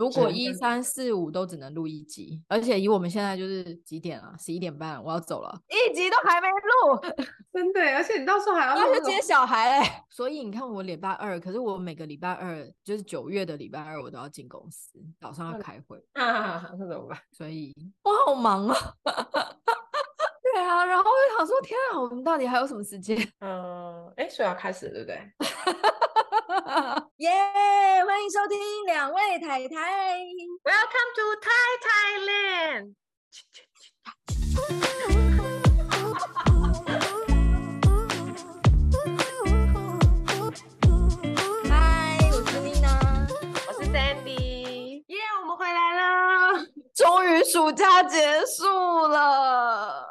如果一三四五都只能录一集，而且以我们现在就是几点啊？十一点半，我要走了，一集都还没录，真的。而且你到时候还要去接小孩嘞，所以你看我礼拜二，可是我每个礼拜二就是九月的礼拜二，我都要进公司，早上要开会啊，那怎么办？所以我好忙啊。对啊，然后我就想说，天啊，我们到底还有什么时间？嗯，哎，所以要开始了，对不对？耶欢迎收听两位太太，Welcome to Thai Thailand。嗨，我是 mina，我是 dandy。耶，我们回来了终于暑假结束了，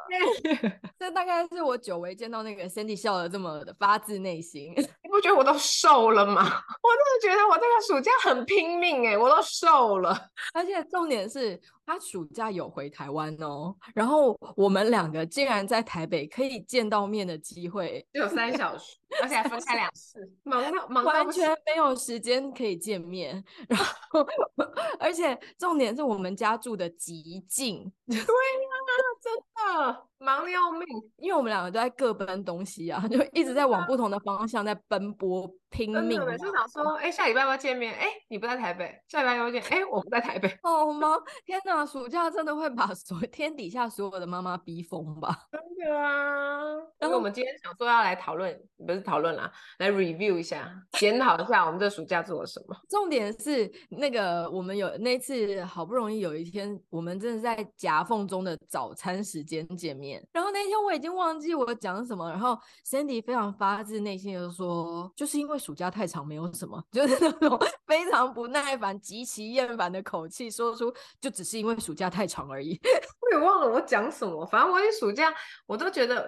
这大概是我久违见到那个 Cindy 笑的这么的发自内心。你不觉得我都瘦了吗？我真的觉得我这个暑假很拼命哎，我都瘦了。而且重点是。他暑假有回台湾哦，然后我们两个竟然在台北可以见到面的机会只有三小时，而且还分开两次，忙到忙到完全没有时间可以见面。然后，而且重点是我们家住的极近，对呀、啊，真的忙得要命，因为我们两个都在各奔东西啊，就一直在往不同的方向在奔波。拼命！每次想说，哎、欸，下礼拜要不要见面？哎、欸，你不在台北，下礼拜要不要见？哎、欸，我不在台北。好忙？天哪，暑假真的会把所天底下所有的妈妈逼疯吧？真的啊！然后我们今天想说要来讨论，不是讨论啦，来 review 一下，检讨一下我们这暑假做了什么。重点是那个，我们有那次好不容易有一天，我们真的在夹缝中的早餐时间见面。然后那天我已经忘记我讲什么，然后 Sandy 非常发自内心的说，就是因为。暑假太长，没有什么，就是那种非常不耐烦、极其厌烦的口气，说出就只是因为暑假太长而已。我也忘了我讲什么，反正我一暑假我都觉得，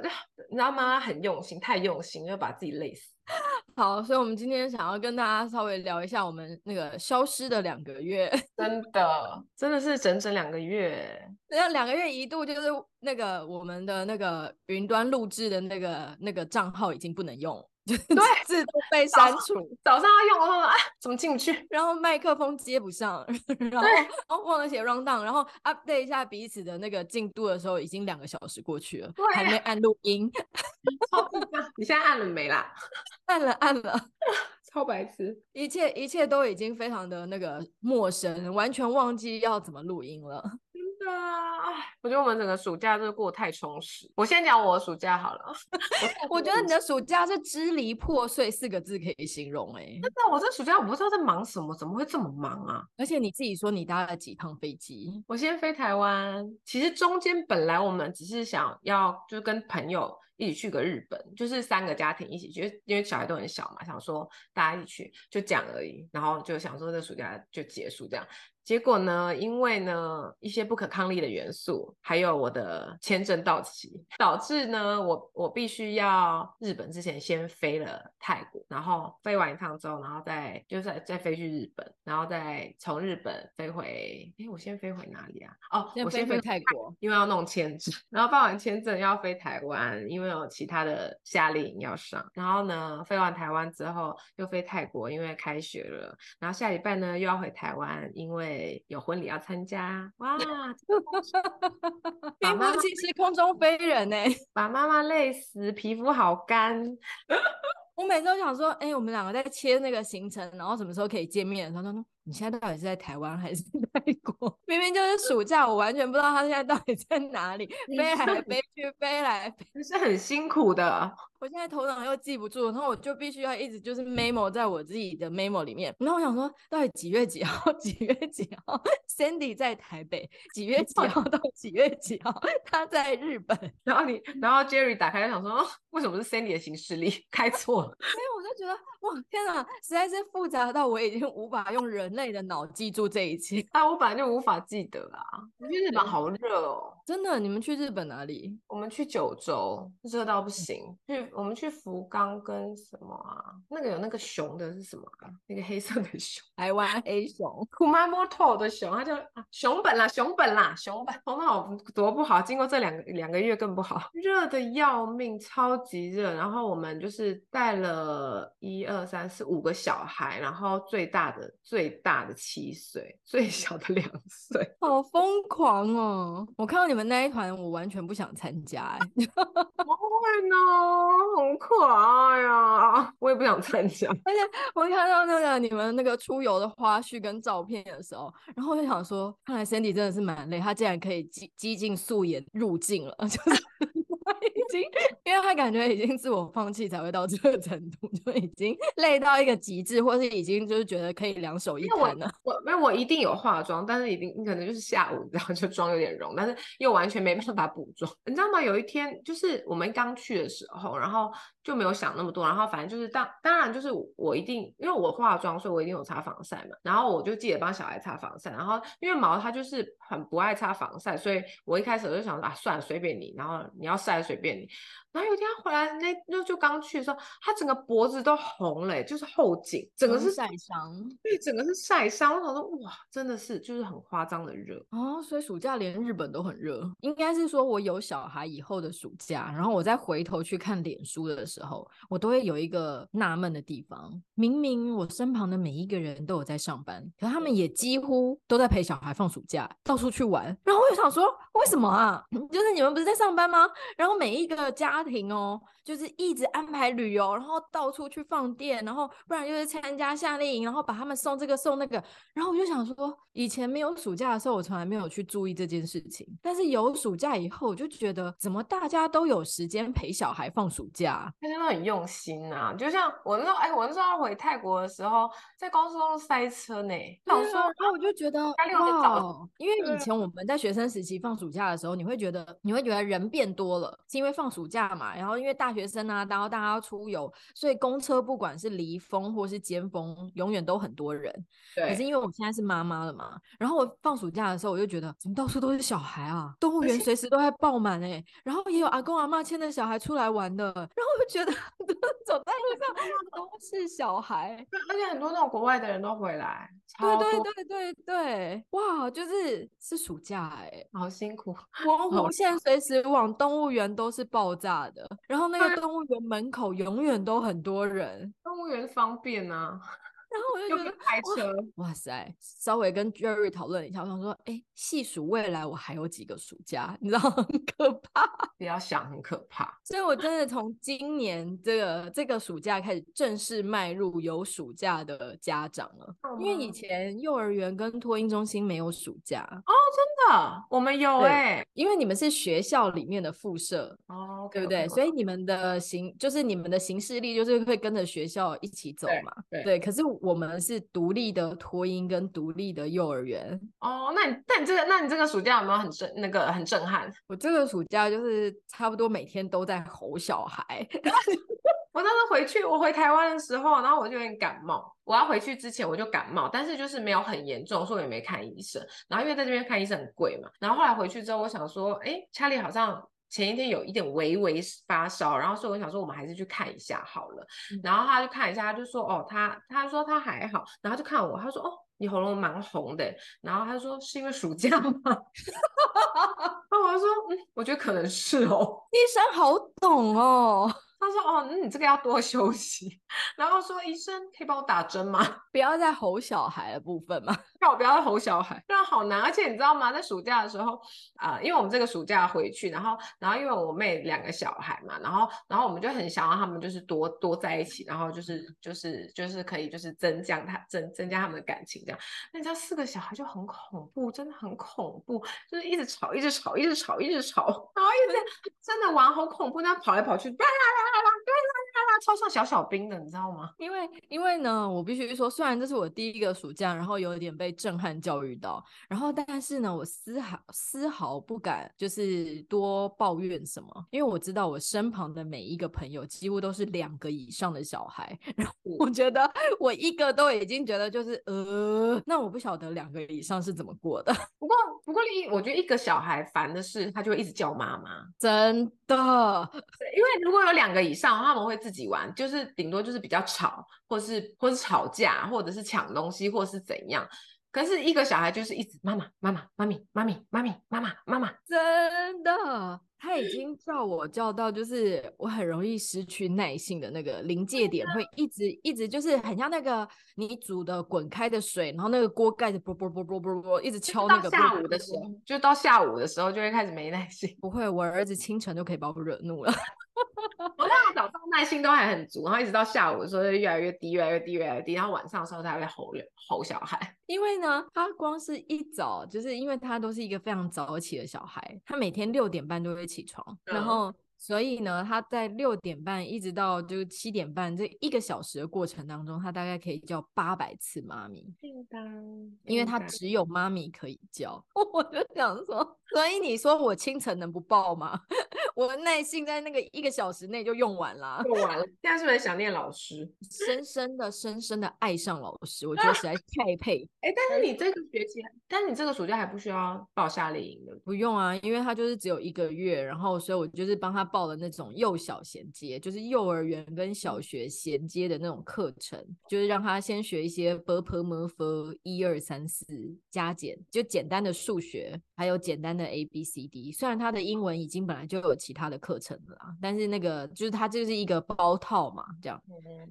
你知道妈妈很用心，太用心，要把自己累死。好，所以我们今天想要跟大家稍微聊一下我们那个消失的两个月，真的，真的是整整两个月。那两个月一度就是那个我们的那个云端录制的那个那个账号已经不能用。对，字都被删除。早上要用，我说啊，怎么进不去？然后麦克风接不上，然后忘了写 rundown，然后 update 一下彼此的那个进度的时候，已经两个小时过去了，还没按录音。你现在按了没啦？按了，按了。超白痴，一切一切都已经非常的那个陌生，完全忘记要怎么录音了。真的啊，我觉得我们整个暑假都过得太充实。我先讲我的暑假好了。我，我觉得你的暑假是支离破碎四个字可以形容哎、欸。真的，我这暑假我不知道在忙什么，怎么会这么忙啊？而且你自己说你搭了几趟飞机？我先飞台湾，其实中间本来我们只是想要就是跟朋友。一起去个日本，就是三个家庭一起去，因为小孩都很小嘛，想说大家一起去就讲而已，然后就想说这暑假就结束这样。结果呢，因为呢一些不可抗力的元素，还有我的签证到期，导致呢我我必须要日本之前先飞了泰国，然后飞完一趟之后，然后再就再再飞去日本，然后再从日本飞回，哎，我先飞回哪里啊？哦，先我先飞泰国，因为要弄签证，然后办完签证要飞台湾，因为有其他的夏令营要上，然后呢飞完台湾之后又飞泰国，因为开学了，然后下礼拜呢又要回台湾，因为。有婚礼要参加，哇！名副 其实空中飞人呢，把妈妈累死，皮肤好干。我每次都想说，哎、欸，我们两个在切那个行程，然后什么时候可以见面？他说。你现在到底是在台湾还是泰国？明明就是暑假，我完全不知道他现在到底在哪里，飞来飞去，飞来飞去，是很辛苦的。我现在头脑又记不住，然后我就必须要一直就是 memo 在我自己的 memo 里面。然后我想说，到底几月几号？几月几号？Sandy 在台北，几月几号到几月几号？他在日本。然后你，然后 Jerry 打开就想说，为什么是 Sandy 的行事历开错了？所以我就觉得，哇，天哪，实在是复杂到我已经无法用人类的脑记住这一切。啊，我本来就无法记得啊。你去日本好热哦，真的。你们去日本哪里？我们去九州，热到不行。去我们去福冈跟什么啊？那个有那个熊的是什么啊？那个黑色的熊，台湾 黑熊，Kumamoto 的熊，它叫熊本啦，熊本啦，熊本。头脑多不好，经过这两个两个月更不好，热的要命，超级热。然后我们就是带了一二三四五个小孩，然后最大的最大的七岁，最小的两岁，好疯狂哦！我看到你们那一团，我完全不想参加不。会呢，很可爱呀！我也不想参加。而且我看到那个你们那个出游的花絮跟照片的时候，然后我就想说，看来 Sandy 真的是蛮累，他竟然可以激激进素颜入境了，就是。已经，因为他感觉已经自我放弃才会到这个程度，就已经累到一个极致，或是已经就是觉得可以两手一摊了。我没有，我一定有化妆，但是一定可能就是下午然后就妆有点融，但是又完全没办法补妆。你知道吗？有一天就是我们刚去的时候，然后就没有想那么多，然后反正就是当当然就是我一定因为我化妆，所以我一定有擦防晒嘛。然后我就记得帮小孩擦防晒，然后因为毛他就是很不爱擦防晒，所以我一开始我就想说啊，算了，随便你，然后你要晒随便你。然后有一天他回来，那那就刚去的时候，他整个脖子都红了，就是后颈，整个是晒伤，对，整个是晒伤。我想说，哇，真的是就是很夸张的热哦。所以暑假连日本都很热，应该是说我有小孩以后的暑假，然后我再回头去看脸书的时候，我都会有一个纳闷的地方。明明我身旁的每一个人都有在上班，可他们也几乎都在陪小孩放暑假，到处去玩。然后我就想说，为什么啊？就是你们不是在上班吗？然后每一个家庭哦。就是一直安排旅游，然后到处去放电，然后不然就是参加夏令营，然后把他们送这个送那个。然后我就想说，以前没有暑假的时候，我从来没有去注意这件事情。但是有暑假以后，我就觉得怎么大家都有时间陪小孩放暑假，大家都很用心啊。就像我那时候，哎，我那时候要回泰国的时候，在高速公路塞车呢。然后我就觉得哇，因为以前我们在学生时期放暑假的时候，你会觉得你会觉得人变多了，是因为放暑假嘛。然后因为大学生啊，然后大家要出游，所以公车不管是离峰或是尖峰，永远都很多人。对。可是因为我现在是妈妈了嘛，然后我放暑假的时候，我就觉得怎么到处都是小孩啊，动物园 随时都在爆满哎，然后也有阿公阿妈牵着小孩出来玩的，然后我就觉得走在路上 都是小孩，而且很多那种国外的人都回来。对对对对对，哇，就是是暑假哎，好辛苦。澎湖现在随时往动物园都是爆炸的，然后那个动物园门口永远都很多人。动物园方便啊。然后我就觉得开车哇，塞，稍微跟 Jerry 讨论一下，我想说，哎，细数未来我还有几个暑假，你知道很可怕，不要想很可怕。所以我真的从今年这个这个暑假开始正式迈入有暑假的家长了，因为以前幼儿园跟托婴中心没有暑假哦，真的，我们有哎、欸，因为你们是学校里面的附设哦对不对.所以你们的行就是你们的行事历就是会跟着学校一起走嘛，对，对，对，可是。我们是独立的托婴跟独立的幼儿园哦。那你，那你这个，那你这个暑假有没有很震那个很震撼？我这个暑假就是差不多每天都在吼小孩。我当时回去，我回台湾的时候，然后我就有点感冒。我要回去之前我就感冒，但是就是没有很严重，所以我也没看医生。然后因为在这边看医生很贵嘛，然后后来回去之后，我想说，哎，查理好像。前一天有一点微微发烧，然后所以我想说我们还是去看一下好了。嗯、然后他就看一下，他就说哦，他他说他还好，然后就看我，他说哦，你喉咙蛮红的，然后他说是因为暑假吗？然后我就说嗯，我觉得可能是哦。医生好懂哦。他说：“哦，那你这个要多休息。”然后说：“医生可以帮我打针吗？不要再吼小孩的部分吗？让我不要再吼小孩，真的好难。而且你知道吗？在暑假的时候，啊、呃，因为我们这个暑假回去，然后，然后因为我妹两个小孩嘛，然后，然后我们就很想让他们就是多多在一起，然后就是就是就是可以就是增加他增增加他们的感情这样。那你知道四个小孩就很恐怖，真的很恐怖，就是一直吵，一直吵，一直吵，一直吵，然后一直真的玩好恐怖，那样跑来跑去。啦啦啦 caraca, 超像小小兵的，你知道吗？因为因为呢，我必须说，虽然这是我第一个暑假，然后有点被震撼教育到，然后但是呢，我丝毫丝毫不敢就是多抱怨什么，因为我知道我身旁的每一个朋友几乎都是两个以上的小孩，然后我觉得我一个都已经觉得就是呃，那我不晓得两个以上是怎么过的。不过不过一，我觉得一个小孩烦的是，他就会一直叫妈妈，真的。因为如果有两个以上，他们会自己玩，就是顶多就是比较吵，或是或是吵架，或者是抢东西，或是怎样。可是一个小孩就是一直妈妈妈妈妈咪妈咪妈咪妈妈妈妈，真的，他已经叫我叫到就是我很容易失去耐性的那个临界点，会一直一直就是很像那个你煮的滚开的水，然后那个锅盖子啵啵啵啵啵啵一直敲那个。下午的时候，就到下午的时候就会开始没耐心。不会，我儿子清晨就可以把我惹怒了。我那个早上耐心都还很足，然后一直到下午的时候就越来越低，越来越低，越来越低，然后晚上的时候才会吼吼小孩。因为呢，他光是一早，就是因为他都是一个非常早起的小孩，他每天六点半都会起床，嗯、然后。所以呢，他在六点半一直到就七点半这一个小时的过程当中，他大概可以叫八百次妈咪。叮当，因为他只有妈咪可以叫。我就想说，所以你说我清晨能不抱吗？我的耐性在那个一个小时内就用完了。用完了。现在是不是很想念老师？深深的、深深的爱上老师，我觉得实在是太配。哎、欸，但是你这个学期，但是你这个暑假还不需要报夏令营的？不用啊，因为他就是只有一个月，然后所以我就是帮他。报了那种幼小衔接就是幼儿园跟小学衔接的那种课程就是让他先学一些 bermerfer 一二三四加减就简单的数学还有简单的 abcd 虽然他的英文已经本来就有其他的课程了但是那个就是他就是一个包套嘛这样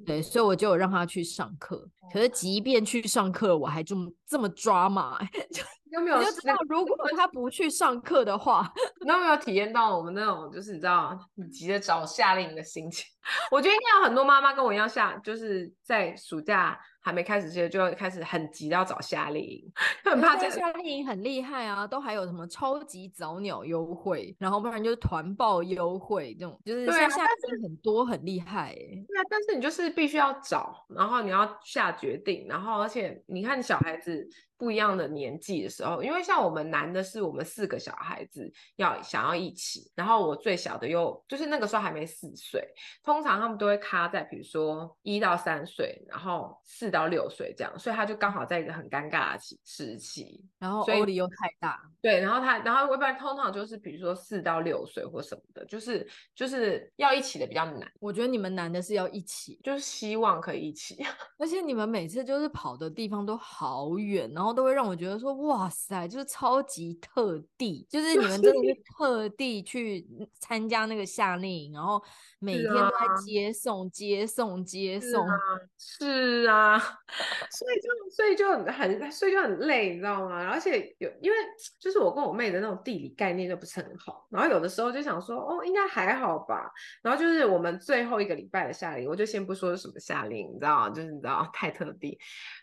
对所以我就让他去上课可是即便去上课我还这么这么抓嘛 有没有？你就知道，如果他不去上课的话，你有没有体验到我们那种，就是你知道，你急着找夏令营的心情？我觉得应该有很多妈妈跟我一样，下就是在暑假还没开始之前，就要开始很急要找夏令营，很怕这夏令营很厉害啊，都还有什么超级早鸟优惠，然后不然就是团报优惠这种，就是像夏令营很多很厉害哎、欸。对啊，但是你就是必须要找，然后你要下决定，然后而且你看小孩子。不一样的年纪的时候，因为像我们男的是我们四个小孩子要想要一起，然后我最小的又就是那个时候还没四岁，通常他们都会卡在比如说一到三岁，然后四到六岁这样，所以他就刚好在一个很尴尬的时期，然后欧里又太大，对，然后他然后一般通常就是比如说四到六岁或什么的，就是就是要一起的比较难。我觉得你们男的是要一起，就是希望可以一起，而且你们每次就是跑的地方都好远，然后。都会让我觉得说，哇塞，就是超级特地，就是你们真的是特地去参加那个夏令营，然后每天都在接送、接送、接送。是啊，所以就所以就很很所以就很累，你知道吗？而且有因为就是我跟我妹的那种地理概念就不是很好，然后有的时候就想说，哦，应该还好吧。然后就是我们最后一个礼拜的夏令营，我就先不说是什么夏令营，你知道吗？就是你知道太特地。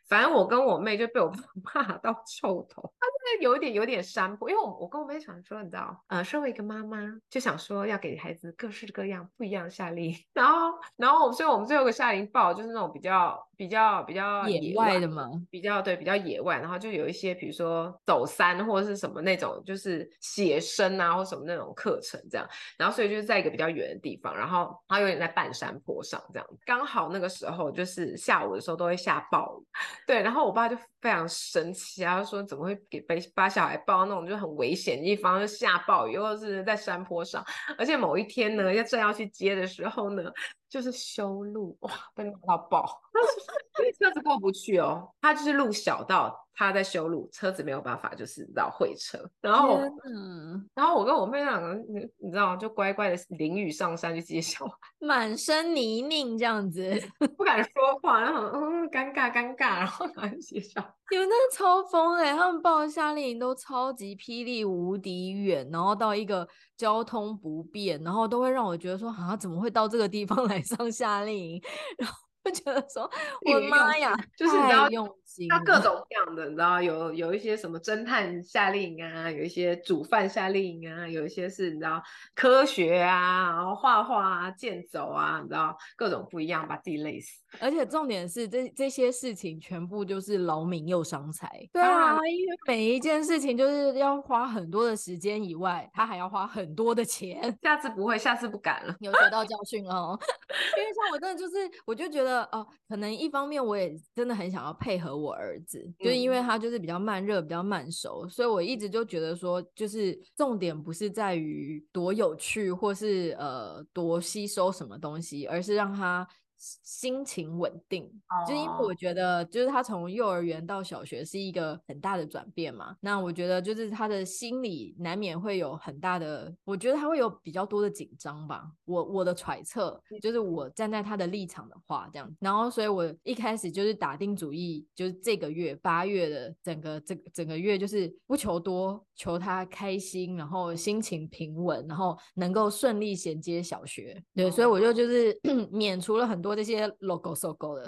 反正我跟我妹就被我 大到臭头，他真的有一点有点山坡，因为我我跟我妹想说，你知道，呃，身为一个妈妈，就想说要给孩子各式各样不一样的夏令营，然后然后所以我们最后一个夏令营报就是那种比较比较比较野外的嘛，比较对比较野外，然后就有一些比如说走山或者是什么那种就是写生啊或什么那种课程这样，然后所以就是在一个比较远的地方，然后它有点在半山坡上这样，刚好那个时候就是下午的时候都会下暴雨。对，然后我爸就非常生气啊，他说怎么会给把把小孩抱到那种就很危险的地方，就下暴雨，又是在山坡上，而且某一天呢，要正要去接的时候呢，就是修路，哇，被骂到爆，车子过不去哦，他就是路小到。他在修路，车子没有办法，就是绕会车，然后，嗯，然后我跟我妹两个，你你知道吗，就乖乖的淋雨上山去接小孩，满身泥泞这样子，不敢说话，然后嗯，尴尬尴尬，然后拿去接小孩。你们真的超疯哎！他们报夏令营都超级霹雳无敌远，然后到一个交通不便，然后都会让我觉得说，啊，怎么会到这个地方来上夏令营？然后。就觉得说，我妈呀，就是你知道用心，他各种各样的，你知道有有一些什么侦探夏令营啊，有一些煮饭夏令营啊，有一些是你知道科学啊，然后画画啊，健走啊，你知道各种不一样，把自己累死。而且重点是这这些事情全部就是劳民又伤财。对啊，因为每一件事情就是要花很多的时间以外，他还要花很多的钱。下次不会，下次不敢了，有学到教训哦。因为像我真的就是，我就觉得哦，可能一方面我也真的很想要配合我儿子，嗯、就是因为他就是比较慢热、比较慢熟，所以我一直就觉得说，就是重点不是在于多有趣或是呃多吸收什么东西，而是让他。心情稳定，oh. 就因为我觉得，就是他从幼儿园到小学是一个很大的转变嘛。那我觉得，就是他的心理难免会有很大的，我觉得他会有比较多的紧张吧。我我的揣测，就是我站在他的立场的话，这样。然后，所以我一开始就是打定主意，就是这个月八月的整个这整个月，就是不求多，求他开心，然后心情平稳，然后能够顺利衔接小学。对，oh. 所以我就就是 免除了很多。多这些 logo 收购的，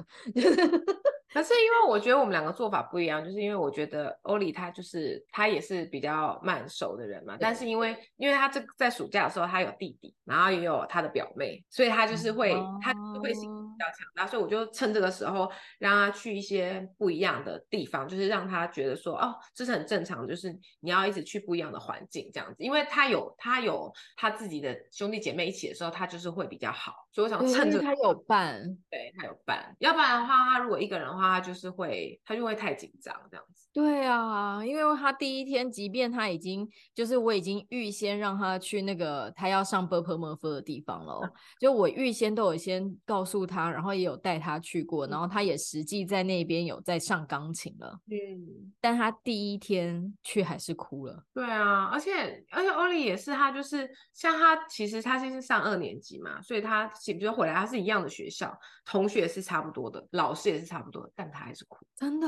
可是因为我觉得我们两个做法不一样，就是因为我觉得欧里他就是他也是比较慢熟的人嘛，但是因为因为他这在暑假的时候他有弟弟，然后也有他的表妹，所以他就是会、嗯、他会比较强大，所以我就趁这个时候让他去一些不一样的地方，就是让他觉得说哦，这是很正常，就是你要一直去不一样的环境这样子。因为他有他有他自己的兄弟姐妹一起的时候，他就是会比较好。所以我想趁着他有伴，对，他有伴。要不然的话，他如果一个人的话，他就是会他就会太紧张这样子。对啊，因为他第一天，即便他已经就是我已经预先让他去那个他要上 burp move 的地方了，就我预先都有先告诉他。然后也有带他去过，然后他也实际在那边有在上钢琴了。嗯，但他第一天去还是哭了。对啊，而且而且欧丽也是，他就是像他其实他现在是上二年级嘛，所以他比如回来他是一样的学校，同学是差不多的，老师也是差不多的，但他还是哭。真的？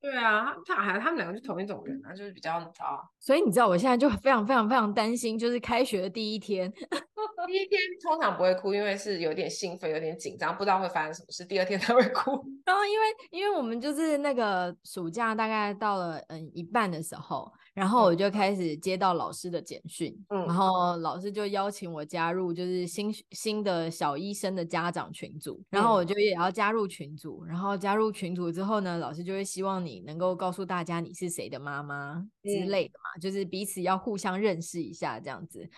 对啊，他。还他们两个是同一种人啊，就是比较糟。所以你知道，我现在就非常非常非常担心，就是开学的第一天，第一天通常不会哭，因为是有点兴奋、有点紧张，不知道会发生什么事。第二天才会哭。然后因为因为我们就是那个暑假大概到了嗯一半的时候。然后我就开始接到老师的简讯，嗯，然后老师就邀请我加入，就是新新的小医生的家长群组，然后我就也要加入群组，然后加入群组之后呢，老师就会希望你能够告诉大家你是谁的妈妈之类的嘛，就是彼此要互相认识一下这样子。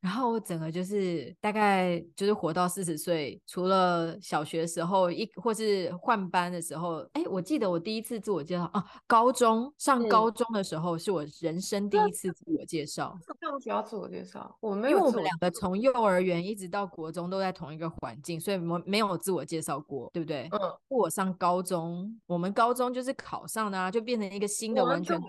然后我整个就是大概就是活到四十岁，除了小学时候一或是换班的时候，哎，我记得我第一次自我介绍啊，高中上高中的时候是我人生第一次自我介绍。上学要自我介绍，我没有，因为我们两个从幼儿园一直到国中都在同一个环境，所以没没有自我介绍过，对不对？嗯。我上高中，我们高中就是考上的啊，就变成一个新的完全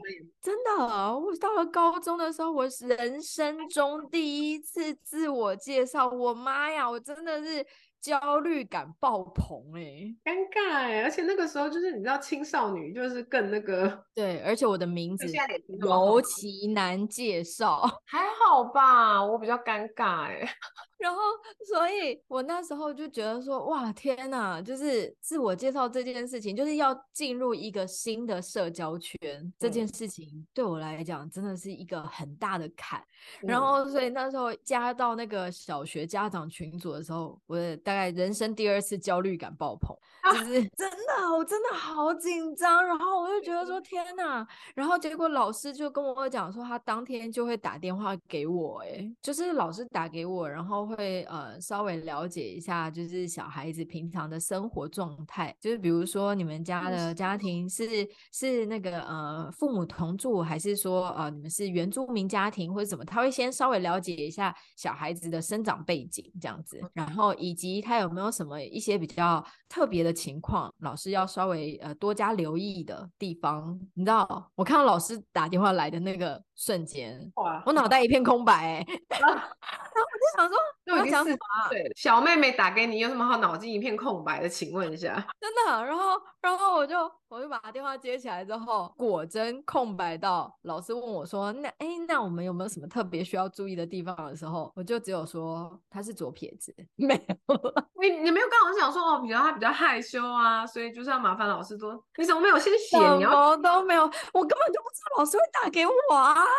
真的。我到了高中的时候，我人生中第一。次自我介绍，我妈呀，我真的是焦虑感爆棚哎、欸，尴尬哎、欸，而且那个时候就是你知道青少女就是更那个，对，而且我的名字尤其难介绍，还好吧，我比较尴尬哎、欸。然后，所以我那时候就觉得说，哇，天哪！就是自我介绍这件事情，就是要进入一个新的社交圈，嗯、这件事情对我来讲真的是一个很大的坎。嗯、然后，所以那时候加到那个小学家长群组的时候，我大概人生第二次焦虑感爆棚，啊、就是真的，我真的好紧张。然后我就觉得说，天哪！然后结果老师就跟我讲说，他当天就会打电话给我，哎，就是老师打给我，然后。会呃稍微了解一下，就是小孩子平常的生活状态，就是比如说你们家的家庭是是那个呃父母同住，还是说呃你们是原住民家庭或者什么？他会先稍微了解一下小孩子的生长背景这样子，然后以及他有没有什么一些比较特别的情况，老师要稍微呃多加留意的地方。你知道，我看到老师打电话来的那个瞬间，哇我脑袋一片空白、欸，然后我就想说，都已经四十岁了，小妹妹打给你，有什么好脑筋一片空白的？请问一下，真的。然后，然后我就我就把电话接起来之后，果真空白到老师问我说：“那哎，那我们有没有什么特别需要注意的地方？”的时候，我就只有说他是左撇子，没有。你你没有跟老师讲说哦，比较他比较害羞啊，所以就是要麻烦老师多。你怎么没有先写？什么都没有，我根本就不知道老师会打给我啊。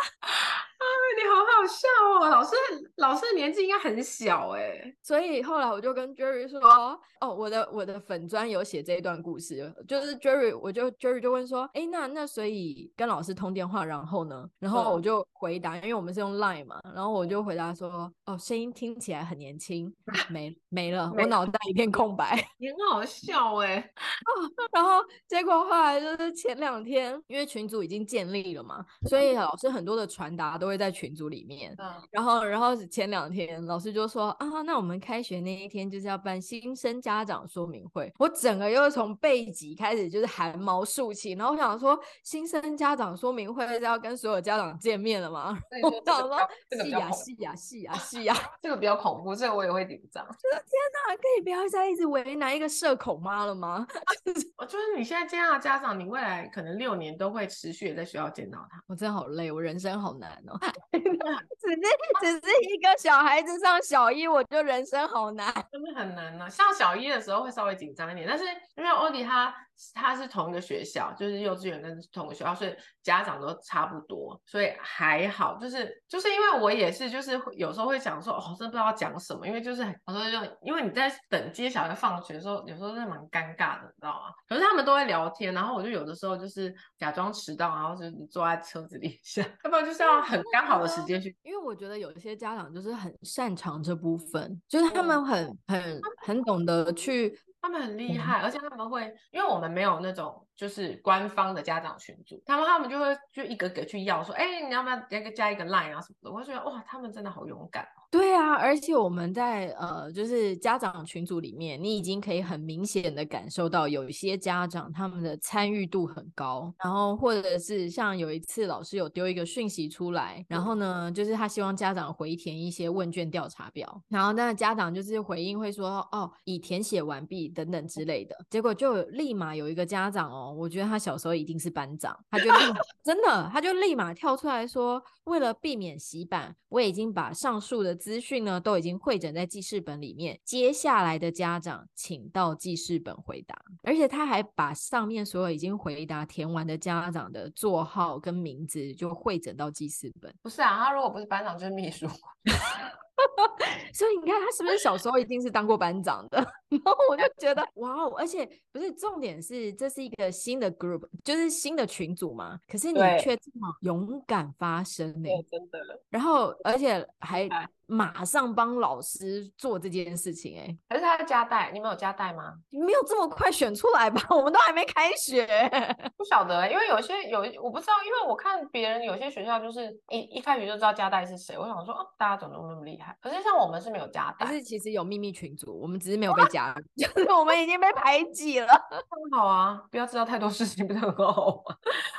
啊，你好好笑哦！老师，老师的年纪应该很小哎，所以后来我就跟 Jerry 说，哦，我的我的粉砖有写这一段故事，就是 Jerry，我就 Jerry 就问说，哎，那那所以跟老师通电话，然后呢？然后我就回答，因为我们是用 Line 嘛，然后我就回答说，哦，声音听起来很年轻，没没了，我脑袋一片空白。你很好笑哎，哦，然后结果后来就是前两天，因为群组已经建立了嘛，所以老师很多的传达都会。会在群组里面，嗯、然后，然后前两天老师就说啊，那我们开学那一天就是要办新生家长说明会。我整个又从背脊开始就是汗毛竖起，然后我想说，新生家长说明会是要跟所有家长见面了吗？我想说，是呀，是呀，是呀，是呀，这个比较恐怖，这个我也会紧张。就 是天哪，可以不要再一直为难一个社恐妈了吗？我 就是你现在见到家长，你未来可能六年都会持续的在学校见到他。我真的好累，我人生好难哦。只是只是一个小孩子上小一，我就人生好难，真的很难呢、啊。上小一的时候会稍微紧张一点，但是因为欧迪他。他是同一个学校，就是幼稚园跟同一个学校，所以家长都差不多，所以还好。就是就是因为我也是，就是有时候会想说，哦，真的不知道要讲什么，因为就是很，有时候就因为你在等接小孩放学的时候，有时候是蛮尴尬的，你知道吗？可是他们都会聊天，然后我就有的时候就是假装迟到，然后就是坐在车子里下，要不然就是要很刚好的时间去。因为我觉得有一些家长就是很擅长这部分，就是他们很很很懂得去。他们很厉害，而且他们会，因为我们没有那种就是官方的家长群组，他们他们就会就一个个去要说，哎、你要不要加个加一个 line 啊什么的，我就觉得哇，他们真的好勇敢。对啊，而且我们在呃，就是家长群组里面，你已经可以很明显的感受到，有一些家长他们的参与度很高，然后或者是像有一次老师有丢一个讯息出来，然后呢，就是他希望家长回填一些问卷调查表，然后那家长就是回应会说，哦，已填写完毕等等之类的，结果就立马有一个家长哦，我觉得他小时候一定是班长，他就 真的，他就立马跳出来说，为了避免洗版，我已经把上述的。资讯呢都已经汇整在记事本里面，接下来的家长请到记事本回答，而且他还把上面所有已经回答填完的家长的座号跟名字就汇整到记事本。不是啊，他如果不是班长就是秘书。所以你看他是不是小时候一定是当过班长的？然后我就觉得哇哦，而且不是重点是这是一个新的 group，就是新的群组嘛。可是你却这么勇敢发声呢、欸？真的。然后而且还马上帮老师做这件事情哎、欸。可是他要加带，你们有加带吗？没有这么快选出来吧？我们都还没开学。不晓得、欸，因为有些有我不知道，因为我看别人有些学校就是一一开学就知道加带是谁。我想说，哦，大家怎么那么厉害？可是像我们是没有加带，但是其实有秘密群组，我们只是没有被加，就是我们已经被排挤了。很好啊，不要知道太多事情，不是很好吗？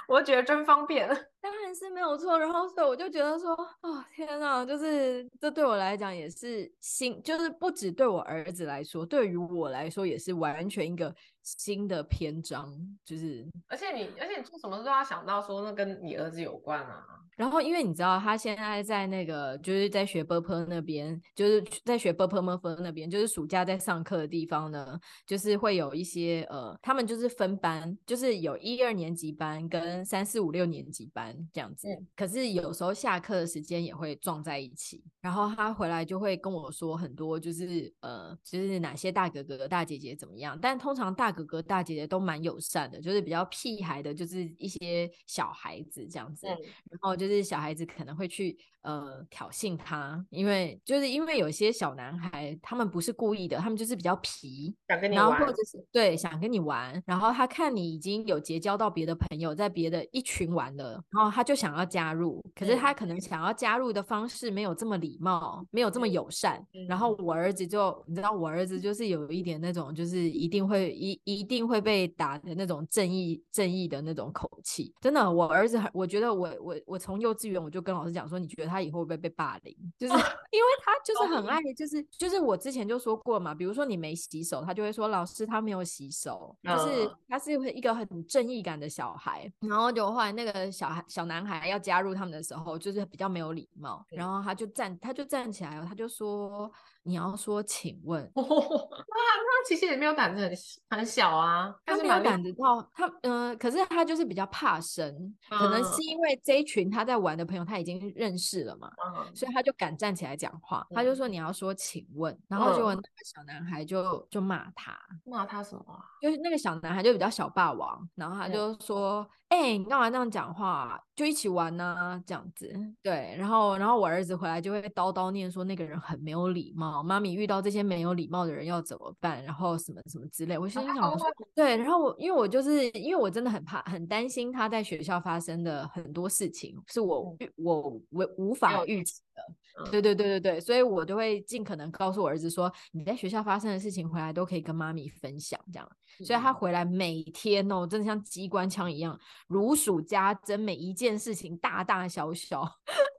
我觉得真方便。当然是没有错，然后所以我就觉得说，哦天哪，就是这对我来讲也是新，就是不止对我儿子来说，对于我来说也是完全一个新的篇章就是，而且你而且你做什么都要想到说那跟你儿子有关啊。然后因为你知道他现在在那个就是在学波波那边，就是在学波波么么那边，就是暑假在上课的地方呢，就是会有一些呃，他们就是分班，就是有一二年级班跟三四五六年级班这样子。嗯。可是有时候下课的时间也会撞在一起，然后他回来就会跟我说很多，就是呃，就是哪些大哥哥大姐姐怎么样，但通常大。哥哥大姐姐都蛮友善的，就是比较屁孩的，就是一些小孩子这样子。嗯。然后。就是小孩子可能会去呃挑衅他，因为就是因为有些小男孩他们不是故意的，他们就是比较皮，想跟你玩，然后或者是对想跟你玩，然后他看你已经有结交到别的朋友，在别的一群玩了，然后他就想要加入，可是他可能想要加入的方式没有这么礼貌，没有这么友善。然后我儿子就你知道，我儿子就是有一点那种，就是一定会一一定会被打的那种正义正义的那种口气。真的，我儿子我觉得我我我从从幼稚园我就跟老师讲说，你觉得他以后会不会被霸凌？就是因为他就是很爱，就是就是我之前就说过嘛，比如说你没洗手，他就会说老师他没有洗手，就是他是一个很正义感的小孩。然后就后来那个小孩小男孩要加入他们的时候，就是比较没有礼貌，然后他就站他就站起来了，他就说。你要说，请问，那那其实也没有胆子很很小啊，他没有胆子到他，嗯、呃，可是他就是比较怕生，嗯、可能是因为这一群他在玩的朋友他已经认识了嘛，嗯、所以他就敢站起来讲话，嗯、他就说你要说请问，然后就那个小男孩就就骂他，骂他什么？就是那个小男孩就比较小霸王，然后他就说，哎、你干嘛这样讲话？就一起玩呐、啊，这样子，对，然后然后我儿子回来就会叨叨念说那个人很没有礼貌。妈咪遇到这些没有礼貌的人要怎么办？然后什么什么之类，我心里想说，对，然后我因为我就是因为我真的很怕，很担心他在学校发生的很多事情是我我我无法预期的，对对对对对，所以我就会尽可能告诉我儿子说，你在学校发生的事情回来都可以跟妈咪分享，这样，所以他回来每天哦，真的像机关枪一样如数家珍，每一件事情大大小小，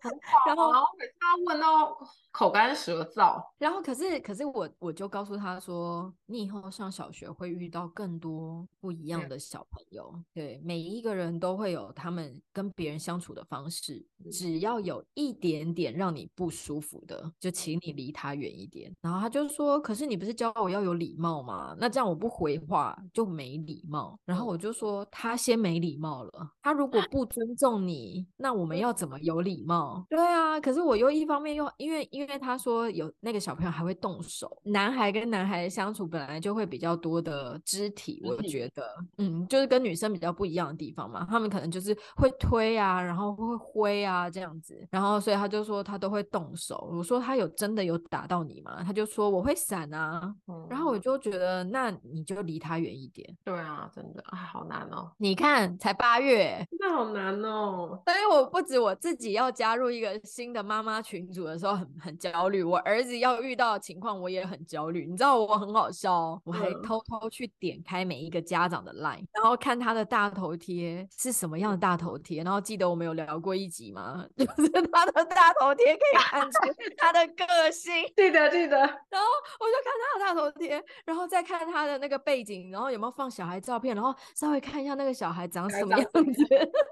然后他问到。口干舌燥，然后可是可是我我就告诉他说，你以后上小学会遇到更多不一样的小朋友，对，对，每一个人都会有他们跟别人相处的方式，只要有一点点让你不舒服的，就请你离他远一点。然后他就说，可是你不是教我要有礼貌吗？那这样我不回话就没礼貌。然后我就说，他先没礼貌了，他如果 不尊重你，那我们要怎么有礼貌？对啊，可是我又一方面又因为因为。因为他说有那个小朋友还会动手，男孩跟男孩相处本来就会比较多的肢体，我觉得，嗯，就是跟女生比较不一样的地方嘛。他们可能就是会推啊，然后会挥啊这样子，然后所以他就说他都会动手。我说他有真的有打到你吗？他就说我会闪啊，嗯、然后我就觉得那你就离他远一点。对啊，真的啊，好难哦。你看才八月，真的好难哦。所以我不止我自己要加入一个新的妈妈群组的时候很很。焦虑，我儿子要遇到的情况，我也很焦虑。你知道我很好笑哦，我还偷偷去点开每一个家长的 line，然后看他的大头贴是什么样的大头贴。然后记得我们有聊过一集吗？就是他的大头贴可以看出他的个性。记得记得。然后我就看他的大头贴，然后再看他的那个背景，然后有没有放小孩照片，然后稍微看一下那个小孩长什么样子。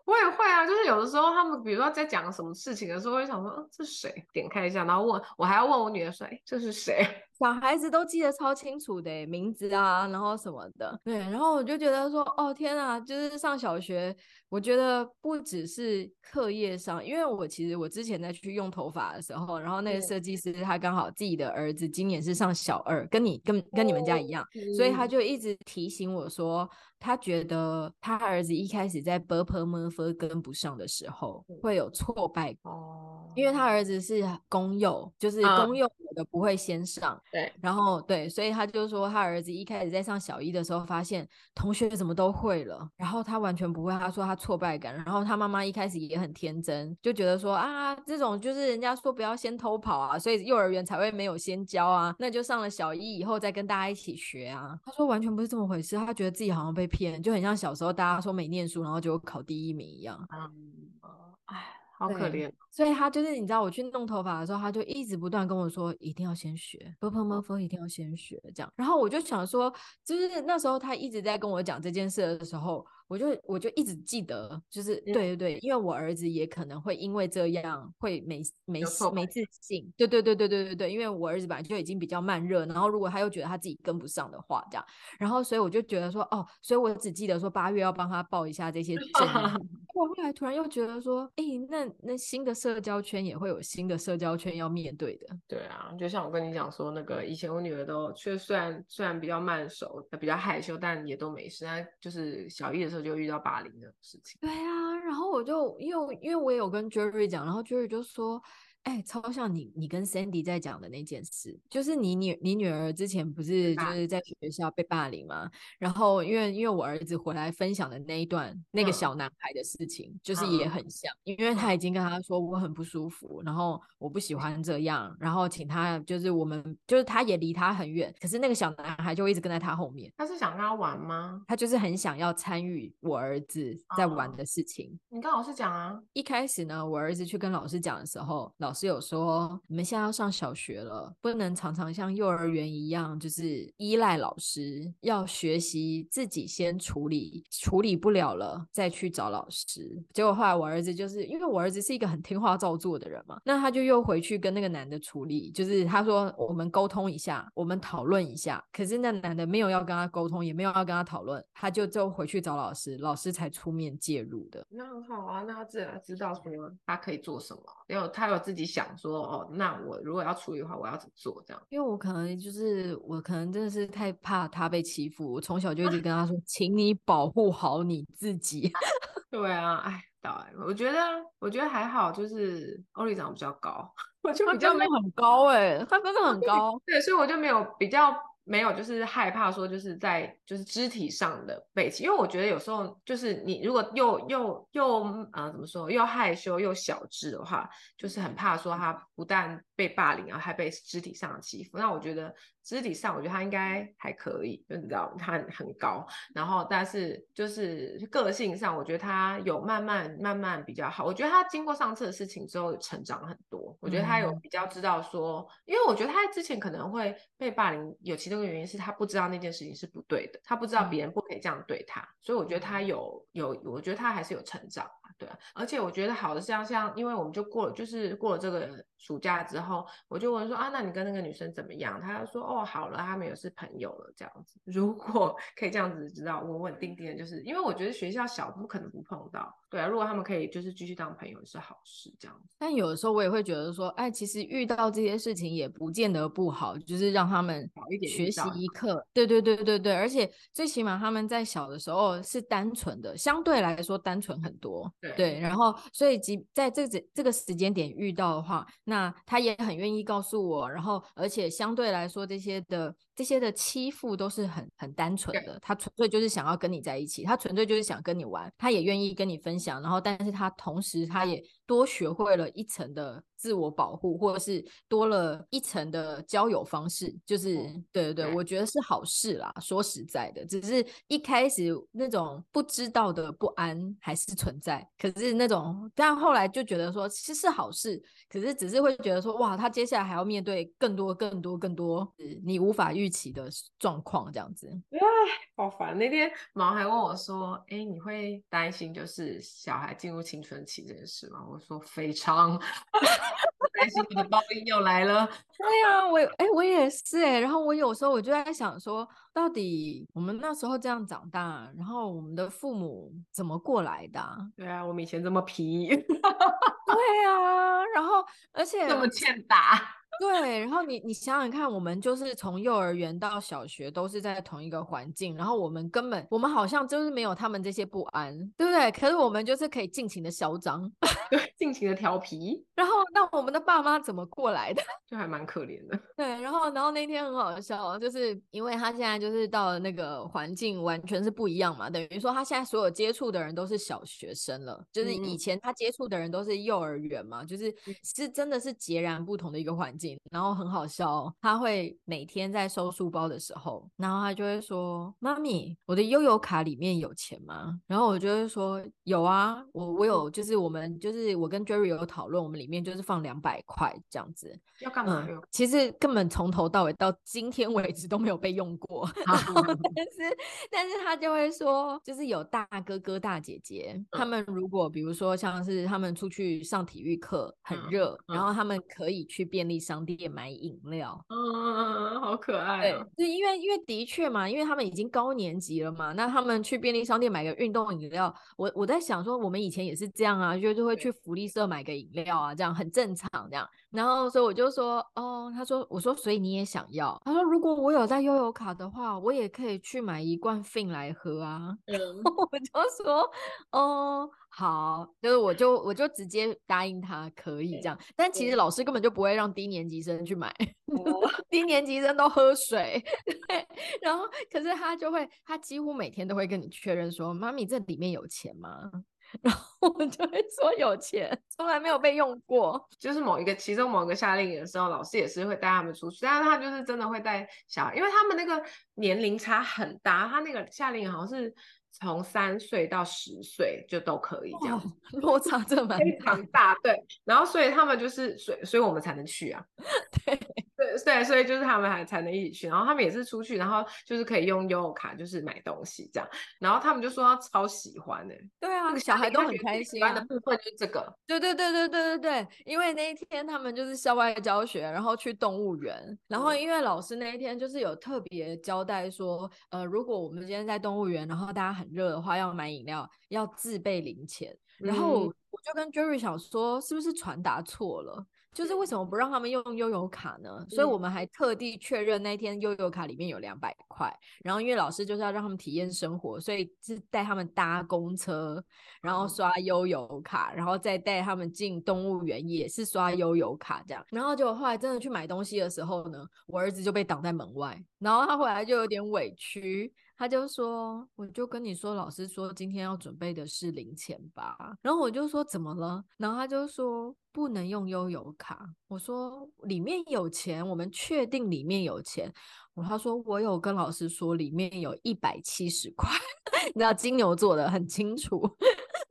我也会啊，就是有的时候他们比如说在讲什么事情的时候，我会想说，嗯，这是谁？点开一下，然后问。我还要问我女儿说：“哎，这是谁？”小孩子都记得超清楚的名字啊，然后什么的。对，然后我就觉得说，哦天啊，就是上小学，我觉得不只是课业上，因为我其实我之前在去用头发的时候，然后那个设计师他刚好自己的儿子今年是上小二，跟你跟跟你们家一样，所以他就一直提醒我说。他觉得他儿子一开始在 b u r p e r m u r p h y 跟不上的时候会有挫败哦，因为他儿子是公幼，就是公幼的不会先上。对，然后对，所以他就说他儿子一开始在上小一的时候，发现同学怎么都会了，然后他完全不会。他说他挫败感，然后他妈妈一开始也很天真，就觉得说啊，这种就是人家说不要先偷跑啊，所以幼儿园才会没有先教啊，那就上了小一以后再跟大家一起学啊。他说完全不是这么回事，他觉得自己好像被骗，就很像小时候大家说没念书，然后就考第一名一样。嗯，哎。好可怜，所以他就是你知道，我去弄头发的时候，他就一直不断跟我说，一定要先学，不碰不碰，一定要先学这样。然后我就想说，就是那时候他一直在跟我讲这件事的时候。我就我就一直记得，就是对对对，因为我儿子也可能会因为这样会没没没自信，对对对对对对对，因为我儿子本来就已经比较慢热，然后如果他又觉得他自己跟不上的话，这样，然后所以我就觉得说，哦，所以我只记得说八月要帮他报一下这些证。我后来突然又觉得说，哎，那那新的社交圈也会有新的社交圈要面对的。对啊，就像我跟你讲说，那个以前我女儿都，却虽然虽然比较慢熟，比较害羞，但也都没事。那就是小一的就遇到霸凌的事情。对啊，然后我就因为因为我也有跟 Jerry 讲，然后 Jerry 就说，哎、欸，超像你你跟 Sandy 在讲的那件事，就是你女你女儿之前不是就是在学校被霸凌吗？然后因为因为我儿子回来分享的那一段那个小男孩的事情，就是也很像，因为他已经跟他说我很不舒服，然后我不喜欢这样，然后请他就是我们就是他也离他很远，可是那个小男孩就一直跟在他后面。他是想跟他玩吗？他就是很想要参与我儿子在玩的事情。你跟老师讲啊。一开始呢，我儿子去跟老师讲的时候，老师有说，你们现在要上小学了，不能常常像幼儿园一样，就是依赖老师，要学习自己先处理，处理不了了再去找老师。结果后来我儿子就是因为我儿子是一个很听话照做的人嘛，那他就又回去跟那个男的处理，就是他说我们沟通一下，我们讨论一下。可是那男的没有要跟他沟通，也没有要跟他讨论，他就就回去找老师，老师才出面介入的。那很好啊，那他自然知道说他可以做什么，因为他有自己想说哦，那我如果要处理的话，我要怎么做这样？因为我可能就是我可能真的是太怕他被欺负，我从小就一直跟他说，请你保护好你自己。对啊，哎，对，我觉得我觉得还好，就是欧丽长得比较高，我就比较没很高哎、欸，他真的很高，对，所以我就没有比较。没有，就是害怕说，就是在就是肢体上的背弃，因为我觉得有时候就是你如果又又又呃怎么说，又害羞又小智的话，就是很怕说他不但被霸凌啊，还被肢体上的欺负。那我觉得。肢体上，我觉得他应该还可以，就你知道他很高，然后但是就是个性上，我觉得他有慢慢慢慢比较好。我觉得他经过上次的事情之后，成长很多。我觉得他有比较知道说，因为我觉得他之前可能会被霸凌，有其中一个原因是他不知道那件事情是不对的，他不知道别人不可以这样对他，所以我觉得他有有，我觉得他还是有成长。对啊，而且我觉得好的像像，因为我们就过了，就是过了这个暑假之后，我就问说啊，那你跟那个女生怎么样？他说哦，好了，他们也是朋友了，这样子。如果可以这样子知道稳稳定定的，就是因为我觉得学校小，不可能不碰到。对啊，如果他们可以就是继续当朋友是好事，这样子。但有的时候我也会觉得说，哎，其实遇到这些事情也不见得不好，就是让他们好一点学习一课。对对对对对，而且最起码他们在小的时候是单纯的，相对来说单纯很多。对，对，然后所以即在这这这个时间点遇到的话，那他也很愿意告诉我，然后而且相对来说这些的这些的欺负都是很很单纯的，他纯粹就是想要跟你在一起，他纯粹就是想跟你玩，他也愿意跟你分享，然后但是他同时他也多学会了一层的。自我保护，或者是多了一层的交友方式，就是对对对，我觉得是好事啦。说实在的，只是一开始那种不知道的不安还是存在。可是那种，但后来就觉得说，其实是好事。可是只是会觉得说，哇，他接下来还要面对更多、更多、更多你无法预期的状况，这样子。哎，好烦！那天毛还问我说：“哎，你会担心就是小孩进入青春期这件事吗？”我说：“非常。”担心你的报应又来了。对呀、啊，我哎、欸，我也是哎。然后我有时候我就在想说，到底我们那时候这样长大，然后我们的父母怎么过来的？对啊，我们以前这么皮。对啊，然后而且这么欠打。对，然后你你想想看，我们就是从幼儿园到小学都是在同一个环境，然后我们根本我们好像就是没有他们这些不安，对不对？可是我们就是可以尽情的嚣张，对，尽情的调皮。然后那我们的爸妈怎么过来的？就还蛮可怜的。对，然后然后那天很好笑，就是因为他现在就是到了那个环境完全是不一样嘛，等于说他现在所有接触的人都是小学生了，就是以前他接触的人都是幼儿园嘛，就是是真的是截然不同的一个环境。然后很好笑哦，他会每天在收书包的时候，然后他就会说：“妈咪，我的悠游卡里面有钱吗？”然后我就会说：“有啊，我我有，就是我们就是我跟 Jerry 有讨论，我们里面就是放两百块这样子。要干嘛用？嗯，其实根本从头到尾到今天为止都没有被用过。但是但是他就会说，就是有大哥哥大姐姐，他们如果比如说像是他们出去上体育课很热，然后他们可以去便利商商店买饮料，嗯，好可爱哦。对，因为因为的确嘛，因为他们已经高年级了嘛，那他们去便利商店买个运动饮料，我我在想说，我们以前也是这样啊，就就会去福利社买个饮料啊，这样很正常这样。然后所以我就说，哦，他说，我说，所以你也想要？他说，如果我有在悠游卡的话，我也可以去买一罐 Fin 来喝啊。嗯，我就说，哦。好，就是我就我就直接答应他可以这样，但其实老师根本就不会让低年级生去买，低年级生都喝水，对，然后可是他就会，他几乎每天都会跟你确认说，妈咪这里面有钱吗？然后我就会说有钱，从来没有被用过。就是某一个其中某一个夏令营的时候，老师也是会带他们出去，但是他就是真的会带小孩，因为他们那个年龄差很大，他那个夏令营好像是。从三岁到十岁就都可以这样，落差这么非常大，对。然后所以他们就是，所以所以我们才能去啊，对对对，所以就是他们还才能一起去。然后他们也是出去，然后就是可以用悠游卡，就是买东西这样。然后他们就说他超喜欢的，对啊，小孩都很开心。喜欢的部分就是这个，对对对对对对对，因为那一天他们就是校外教学，然后去动物园，然后因为老师那一天就是有特别交代说，呃，如果我们今天在动物园，然后大家很。热的话要买饮料，要自备零钱。然后我就跟 Jerry 想说，是不是传达错了？就是为什么不让他们用悠游卡呢？嗯、所以我们还特地确认那天悠游卡里面有两百块。然后因为老师就是要让他们体验生活，所以是带他们搭公车，然后刷悠游卡，然后再带他们进动物园也是刷悠游卡这样。然后就后来真的去买东西的时候呢，我儿子就被挡在门外，然后他回来就有点委屈。他就说，我就跟你说，老师说今天要准备的是零钱吧。然后我就说怎么了？然后他就说不能用悠游卡。我说里面有钱，我们确定里面有钱。他说我有跟老师说里面有一百七十块。你知道金牛座的很清楚。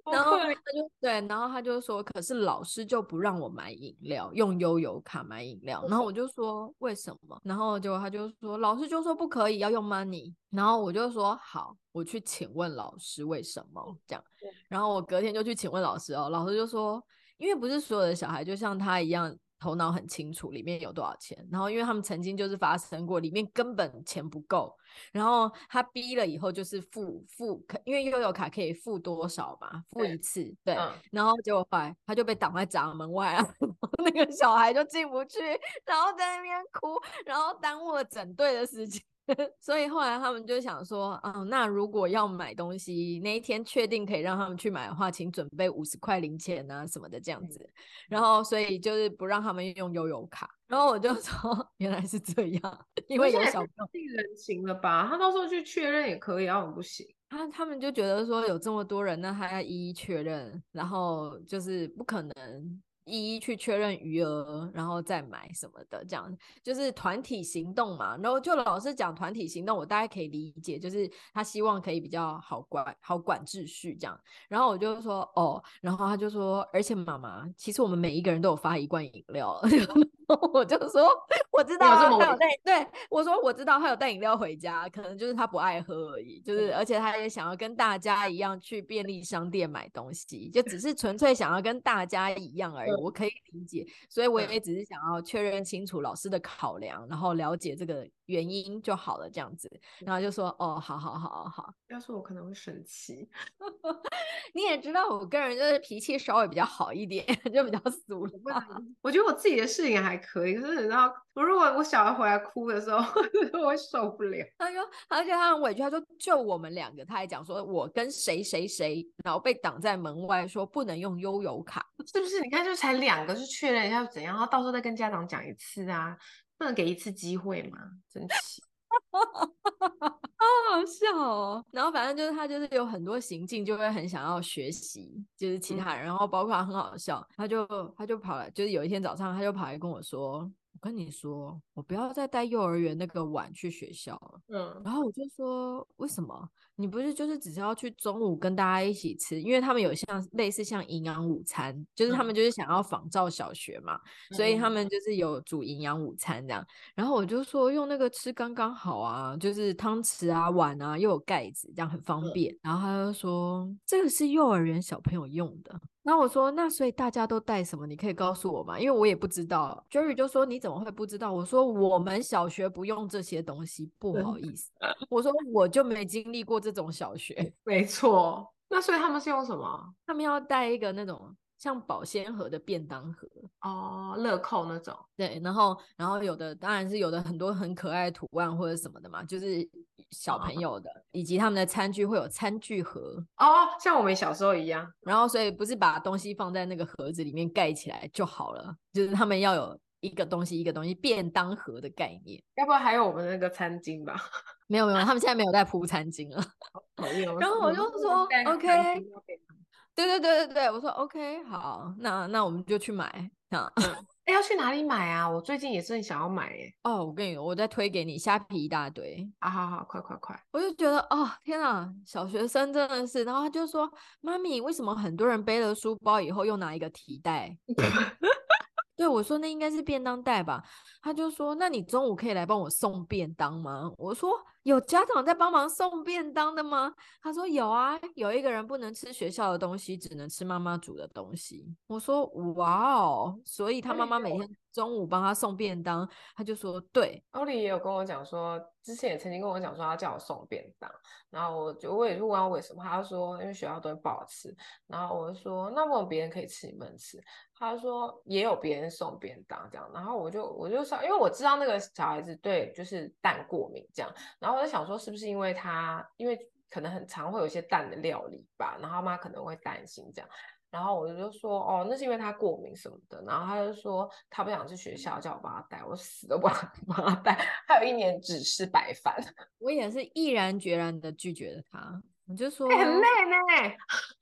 然后他就对，然后他就说，可是老师就不让我买饮料，用悠游卡买饮料。然后我就说为什么？然后结果他就说，老师就说不可以，要用 money。然后我就说好，我去请问老师为什么这样。然后我隔天就去请问老师哦，老师就说，因为不是所有的小孩就像他一样。头脑很清楚，里面有多少钱。然后，因为他们曾经就是发生过，里面根本钱不够。然后他逼了以后，就是付付，因为悠游卡可以付多少嘛，付一次。对。然后结果后来他就被挡在闸门外啊，那个小孩就进不去，然后在那边哭，然后耽误了整队的时间。所以后来他们就想说，嗯，那如果要买东西，那一天确定可以让他们去买的话，请准备五十块零钱啊什么的这样子。然后所以就是不让他们用悠游卡。然后我就说，原来是这样，因为有小朋友。太人情了吧？他到时候去确认也可以，啊，我不行。他他们就觉得说有这么多人，那他要一一确认，然后就是不可能。一一去确认余额，然后再买什么的，这样就是团体行动嘛。然后就老是讲团体行动，我大概可以理解，就是他希望可以比较好管、好管秩序这样。然后我就说哦，然后他就说，而且妈妈，其实我们每一个人都有发一罐饮料。我就说我知道他有带，对，我说我知道他有带饮料回家，可能就是他不爱喝而已。就是而且他也想要跟大家一样去便利商店买东西，就只是纯粹想要跟大家一样而已。我可以理解，所以我也只是想要确认清楚老师的考量，然后了解这个原因就好了，这样子。然后就说哦，好好好好。要是我可能会生气。你也知道，我个人就是脾气稍微比较好一点，就比较俗。我觉得我自己的事情还可以，可是你知道，我如果我小孩回来哭的时候，我会受不了。他说，而且他很委屈，他说就我们两个，他还讲说我跟谁谁谁，然后被挡在门外，说不能用悠游卡，是不是？你看，就才两个，就确认一下怎样，然后到时候再跟家长讲一次啊，不能给一次机会吗？真奇。好好笑哦，然后反正就是他就是有很多行径，就会很想要学习，就是其他人，然后包括他很好笑，他就他就跑来，就是有一天早上他就跑来跟我说。我跟你说，我不要再带幼儿园那个碗去学校了。嗯，然后我就说，为什么？你不是就是只是要去中午跟大家一起吃？因为他们有像类似像营养午餐，就是他们就是想要仿照小学嘛，嗯、所以他们就是有煮营养午餐这样。然后我就说用那个吃刚刚好啊，就是汤匙啊、碗啊又有盖子，这样很方便。嗯、然后他就说这个是幼儿园小朋友用的。然后我说，那所以大家都带什么？你可以告诉我吗？因为我也不知道。Jerry 就说，你怎么会不知道？我说我们小学不用这些东西，不好意思。我说我就没经历过这种小学。没错。那所以他们是用什么？他们要带一个那种像保鲜盒的便当盒哦，乐扣那种。对，然后然后有的当然是有的很多很可爱的图案或者什么的嘛，就是小朋友的，以及他们的餐具会有餐具盒哦，像我们小时候一样。然后所以不是把东西放在那个盒子里面盖起来就好了，就是他们要有一个东西一个东西便当盒的概念。要不然还有我们那个餐巾吧？没有没有，他们现在没有在铺餐巾了。然后我就说 OK，对对对对对，我说 OK 好，那那我们就去买啊。哎，要去哪里买啊？我最近也是很想要买哎。哦，我跟你说，我再推给你虾皮一大堆啊！好好，快快快！我就觉得哦，天啊，小学生真的是。然后他就说：“妈咪，为什么很多人背了书包以后又拿一个提袋？” 对，我说：“那应该是便当袋吧？”他就说：“那你中午可以来帮我送便当吗？”我说。有家长在帮忙送便当的吗？他说有啊，有一个人不能吃学校的东西，只能吃妈妈煮的东西。我说哇哦，所以他妈妈每天中午帮他送便当，他就说对。奥利也有跟我讲说，之前也曾经跟我讲说他叫我送便当，然后我就我也是问他为什么，他说因为学校东西不好吃，然后我就说那为什么别人可以吃你们吃？他说也有别人送便当这样，然后我就我就说，因为我知道那个小孩子对就是蛋过敏这样，然后。我在想说，是不是因为他，因为可能很常会有一些蛋的料理吧，然后他妈可能会担心这样，然后我就说，哦，那是因为他过敏什么的，然后他就说他不想去学校，叫我帮他带，我死都不想 帮他带，还有一年只吃白饭，我也是毅然决然的拒绝了他，我就说、欸、很累。呢，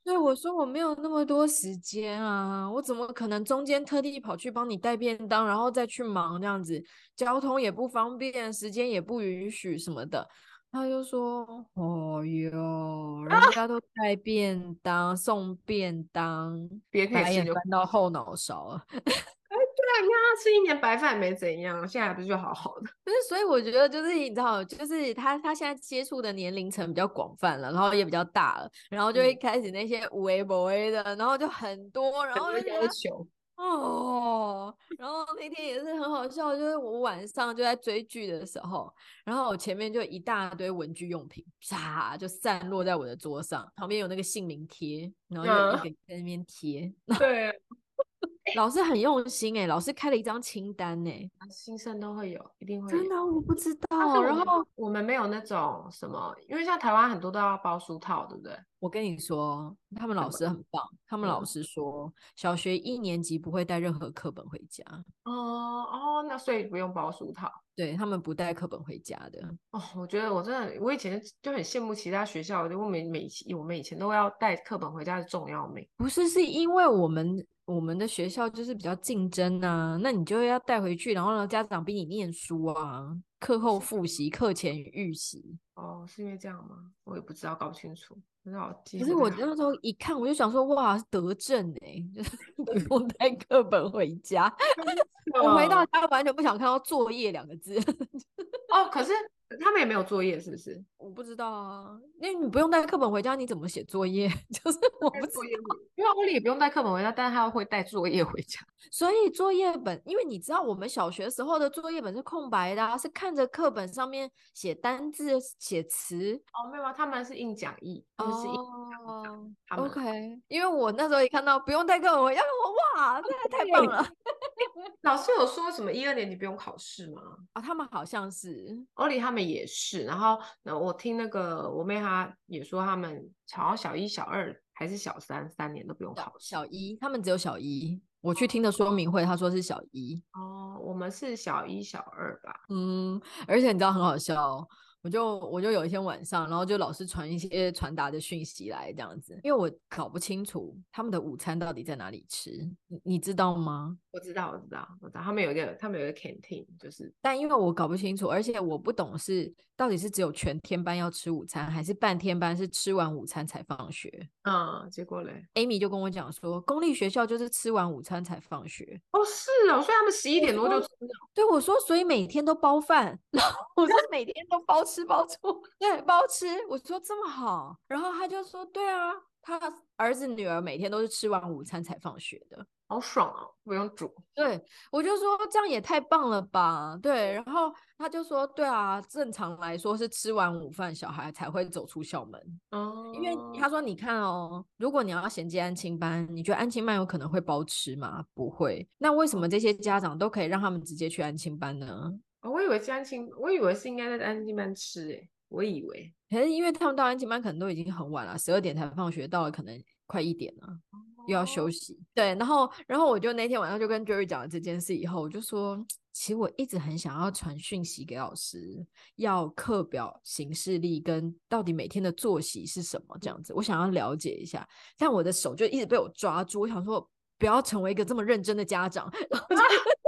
对，我说我没有那么多时间啊，我怎么可能中间特地跑去帮你带便当，然后再去忙这样子，交通也不方便，时间也不允许什么的。他就说：“哦哟，人家都带便当、啊、送便当，别可以吃，就搬到后脑勺了。哎，对啊，你看他吃一年白饭没怎样，现在不是就好好的？不是，所以我觉得就是你知道，就是他他现在接触的年龄层比较广泛了，然后也比较大了，然后就会开始那些无为不为的，然后就很多，然后要求。”哦，然后那天也是很好笑，就是我晚上就在追剧的时候，然后我前面就一大堆文具用品，啪就散落在我的桌上，旁边有那个姓名贴，然后有一个在那边贴。嗯、对，老师很用心哎，老师开了一张清单哎，新生都会有，一定会有。真的我不知道，然后我们没有那种什么，因为像台湾很多都要包书套，对不对？我跟你说，他们老师很棒。他们老师说，小学一年级不会带任何课本回家。哦哦，那所以不用包书套。对，他们不带课本回家的。哦，我觉得我真的，我以前就很羡慕其他学校，我每每我们以前都要带课本回家的重要命。不是，是因为我们我们的学校就是比较竞争啊，那你就要带回去，然后呢，家长逼你念书啊，课后复习，课前预习。哦，是因为这样吗？我也不知道，搞不清楚。很好记。可是我那时候一看，我就想说，哇，德政哎，就是 不用带课本回家。我回到家完全不想看到作业两个字。哦，可是。他们也没有作业，是不是？我不知道啊。那你不用带课本回家，你怎么写作业？就是我不知道，因为欧里也不用带课本回家，但是他会带作业回家。所以作业本，因为你知道我们小学时候的作业本是空白的，啊，是看着课本上面写单字、写词。哦，没有，他们是印讲义，他们是印讲。哦，OK。因为我那时候一看到不用带课本回家，我哇，这太棒了。老师有说什么一二年级不用考试吗？啊，他们好像是欧里他们。也是，然后我听那个我妹她也说，他们好像小一、小二还是小三，三年都不用考试。小一，他们只有小一。我去听的说明会，他说是小一。哦，我们是小一、小二吧。嗯，而且你知道很好笑。我就我就有一天晚上，然后就老是传一些传达的讯息来这样子，因为我搞不清楚他们的午餐到底在哪里吃，你你知道吗？我知道，我知道，我知道，他们有一个他们有一个 canteen，就是，但因为我搞不清楚，而且我不懂是到底是只有全天班要吃午餐，还是半天班是吃完午餐才放学。嗯，结果嘞，Amy 就跟我讲说，公立学校就是吃完午餐才放学。哦，是哦，所以他们十一点多就吃了。对，我说，所以每天都包饭，然后我说每天都包。吃包住，对，包吃。我说这么好，然后他就说，对啊，他儿子女儿每天都是吃完午餐才放学的，好爽啊，不用煮。对，我就说这样也太棒了吧，对。然后他就说，对啊，正常来说是吃完午饭小孩才会走出校门。哦，因为他说，你看哦，如果你要衔接安亲班，你觉得安亲班有可能会包吃吗？不会。那为什么这些家长都可以让他们直接去安亲班呢？哦，我以为是安亲，我以为是应该在安亲班吃诶。我以为，可是因为他们到安亲班可能都已经很晚了，十二点才放学，到了可能快一点了，又要休息。Oh. 对，然后然后我就那天晚上就跟 Jerry 讲了这件事以后，我就说，其实我一直很想要传讯息给老师，要课表行事历跟到底每天的作息是什么这样子，我想要了解一下，但我的手就一直被我抓住，我想说不要成为一个这么认真的家长。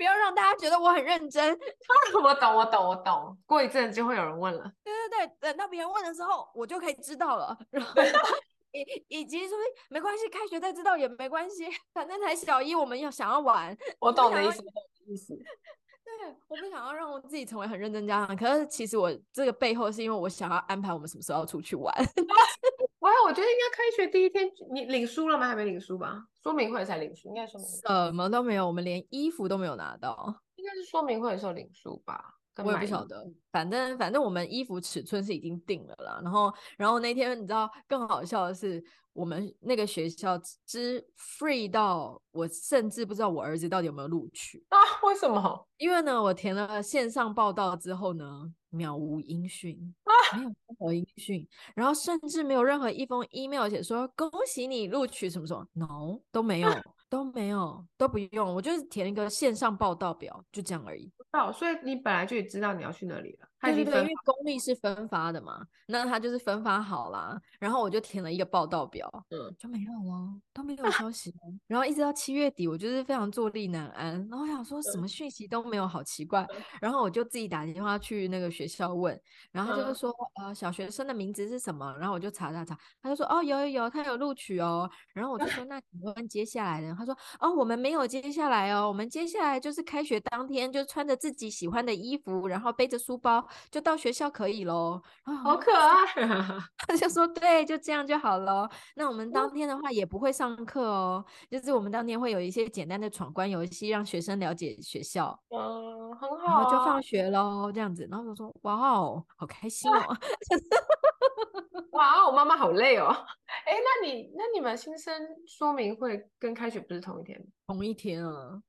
不要让大家觉得我很认真。我懂，我懂，我懂。过一阵就会有人问了。对对对，等到别人问的时候，我就可以知道了。然后 以以及说没关系，开学再知道也没关系，反正才小一，我们要想要玩。我懂的意思，我懂的意思。对，我不想要让我自己成为很认真家长，可是其实我这个背后是因为我想要安排我们什么时候要出去玩。哇，我觉得应该开学第一天，你领书了吗？还没领书吧？说明会才领书，应该说明会什么都没有，我们连衣服都没有拿到，应该是说明会的时候领书吧？我也不晓得，反正反正我们衣服尺寸是已经定了啦。然后然后那天你知道更好笑的是，我们那个学校之 free 到我甚至不知道我儿子到底有没有录取啊？为什么？因为呢，我填了线上报到之后呢，渺无音讯啊，没有任何音讯，然后甚至没有任何一封 email 写说恭喜你录取什么什么，no 都没有。都没有，都不用，我就是填一个线上报到表，就这样而已。到，所以你本来就知道你要去哪里了。对对对，因为公立是分发的嘛，那他就是分发好啦。然后我就填了一个报道表，嗯，就没有了，都没有消息。然后一直到七月底，我就是非常坐立难安。然后我想说什么讯息都没有，好奇怪。然后我就自己打电话去那个学校问，然后就是说呃小学生的名字是什么？然后我就查查查，他就说哦有有有，他有录取哦。然后我就说 那请问接下来呢？他说哦我们没有接下来哦，我们接下来就是开学当天就穿着自己喜欢的衣服，然后背着书包。就到学校可以喽，好可爱。他就说对，就这样就好了。那我们当天的话也不会上课哦，就是我们当天会有一些简单的闯关游戏，让学生了解学校。嗯，很好。然后就放学喽，这样子。然后我说哇哦，好开心哦。哇，我妈妈好累哦。哎，那你那你们新生说明会跟开学不是同一天？同一天啊。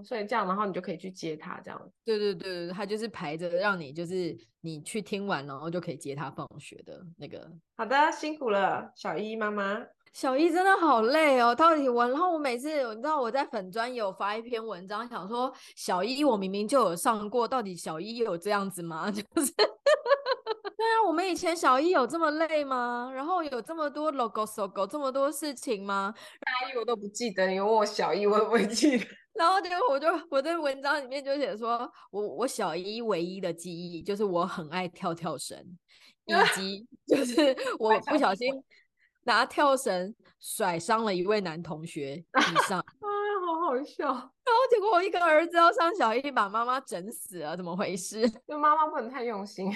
哦，所以这样，然后你就可以去接他，这样。对对对对，他就是排着让你，就是你去听完，然后就可以接他放学的那个。好的，辛苦了，小一妈妈。小一真的好累哦，到底我，然后我每次你知道我在粉专有发一篇文章，想说小一我明明就有上过，到底小一有这样子吗？就是。对啊，我们以前小一有这么累吗？然后有这么多 logo logo 这么多事情吗？大一我都不记得，你问我小一我也不会记得。然后结果我就我在文章里面就写说，我我小一唯一的记忆就是我很爱跳跳绳，以 及就是我不小心拿跳绳甩伤了一位男同学 以上。哎好笑，然后结果我一个儿子要上小一，把妈妈整死了，怎么回事？就妈妈不能太用心。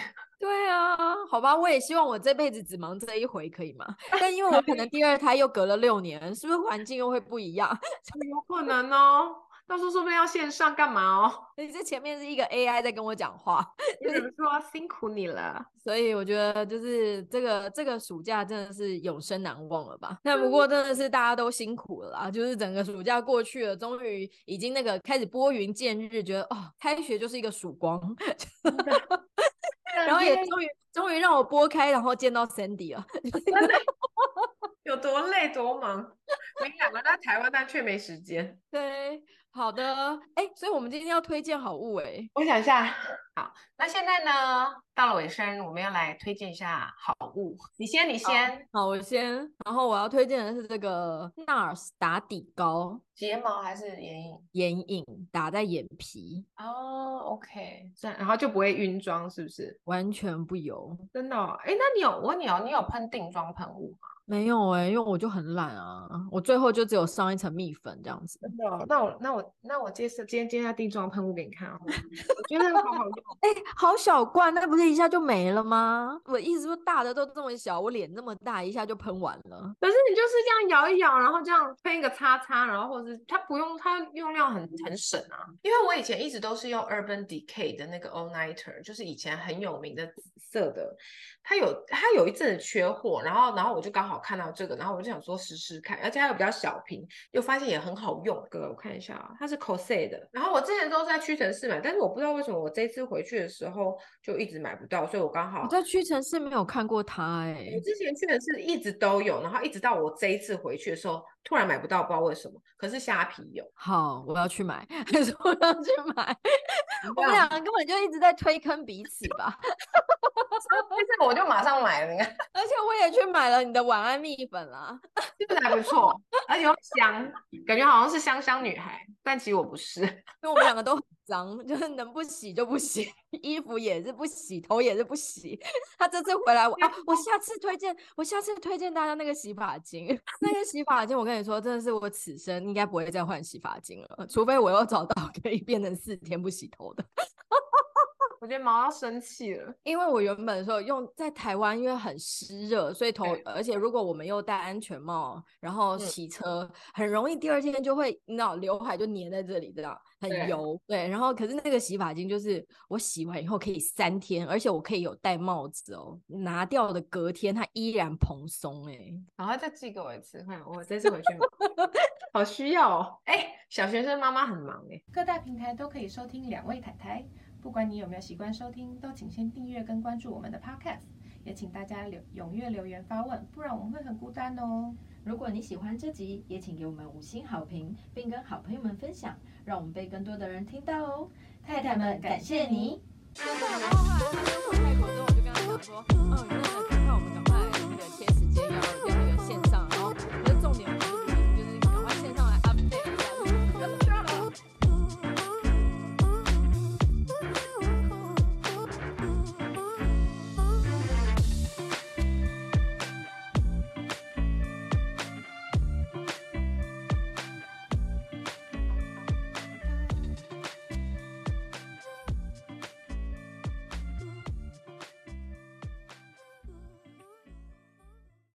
对啊，好吧，我也希望我这辈子只忙这一回，可以吗？但因为我可能 第二胎又隔了六年，是不是环境又会不一样？有可能哦。到时候说不定要线上干嘛哦？你这前面是一个 AI 在跟我讲话，就是说辛苦你了。所以我觉得就是这个这个暑假真的是永生难忘了吧？那不过真的是大家都辛苦了啦，就是整个暑假过去了，终于已经那个开始拨云见日，觉得哦，开学就是一个曙光，然后也终于终于让我拨开，然后见到 Sandy 了。有多累多忙，你们两个在台湾，但却没时间。对。好的，哎，所以我们今天要推荐好物哎，我想一下，好，那现在呢，到了尾声，我们要来推荐一下好物。你先，你先，好，好，我先。然后我要推荐的是这个 NARS 打底膏，睫毛还是眼影？眼影打在眼皮。哦，OK，这样，然后就不会晕妆，是不是？完全不油，真的哦。哎，那你有，我问你哦，你有喷定妆喷雾吗？没有哎、欸，因为我就很懒啊，我最后就只有上一层蜜粉这样子。真的、哦？那我那我那我介绍今天今天定妆喷雾给你看啊，我觉得好好用。哎、欸，好小罐，那不是一下就没了吗？我意思说大的都这么小，我脸那么大，一下就喷完了。可是你就是这样摇一摇，然后这样喷一个擦擦，然后或子，它不用，它用量很很省啊。因为我以前一直都是用 Urban Decay 的那个 All Nighter，就是以前很有名的紫色的，它有它有一阵子缺货，然后然后我就刚好看到这个，然后我就想说试试看，而且它又比较小瓶，又发现也很好用。哥，我看一下啊，它是 Cosé 的，然后我之前都是在屈臣氏买，但是我不知道为什么我这次回去的时候就一直买不到，所以我刚好我在屈臣氏没有看过它哎、欸，我之前屈臣氏一直都有，然后一直到我这一次回去的时候。突然买不到，不知道为什么。可是虾皮有。好，我要去买，还是我要去买？我们两个根本就一直在推坑彼此吧。这个我就马上买了，你看。而且我也去买了你的晚安蜜粉啦，是不是还不错？而且又香，感觉好像是香香女孩，但其实我不是，因为我们两个都很脏，就是能不洗就不洗，衣服也是不洗，头也是不洗。他这次回来，我啊，我下次推荐，我下次推荐大家那个洗发精，那个洗发精，我跟你说，真的是我此生应该不会再换洗发精了，除非我又找到可以变成四天不洗头的。我觉得毛要生气了，因为我原本的时候用在台湾，因为很湿热，所以头，而且如果我们又戴安全帽，然后洗车，嗯、很容易第二天就会，你知道，刘海就粘在这里，知道，很油，对，对。然后可是那个洗发精就是我洗完以后可以三天，而且我可以有戴帽子哦，拿掉的隔天它依然蓬松，哎，然后再寄给我一次，看我这次回去买，好需要哦，哎，小学生妈妈很忙哎，各大平台都可以收听两位泰台。不管你有没有习惯收听，都请先订阅跟关注我们的 Podcast，也请大家留踊跃留言发问，不然我们会很孤单哦。如果你喜欢这集，也请给我们五星好评，并跟好朋友们分享，让我们被更多的人听到哦。太太们，感谢你。然后后来他开口之后，我就跟他讲说，嗯，那个看看我们赶快。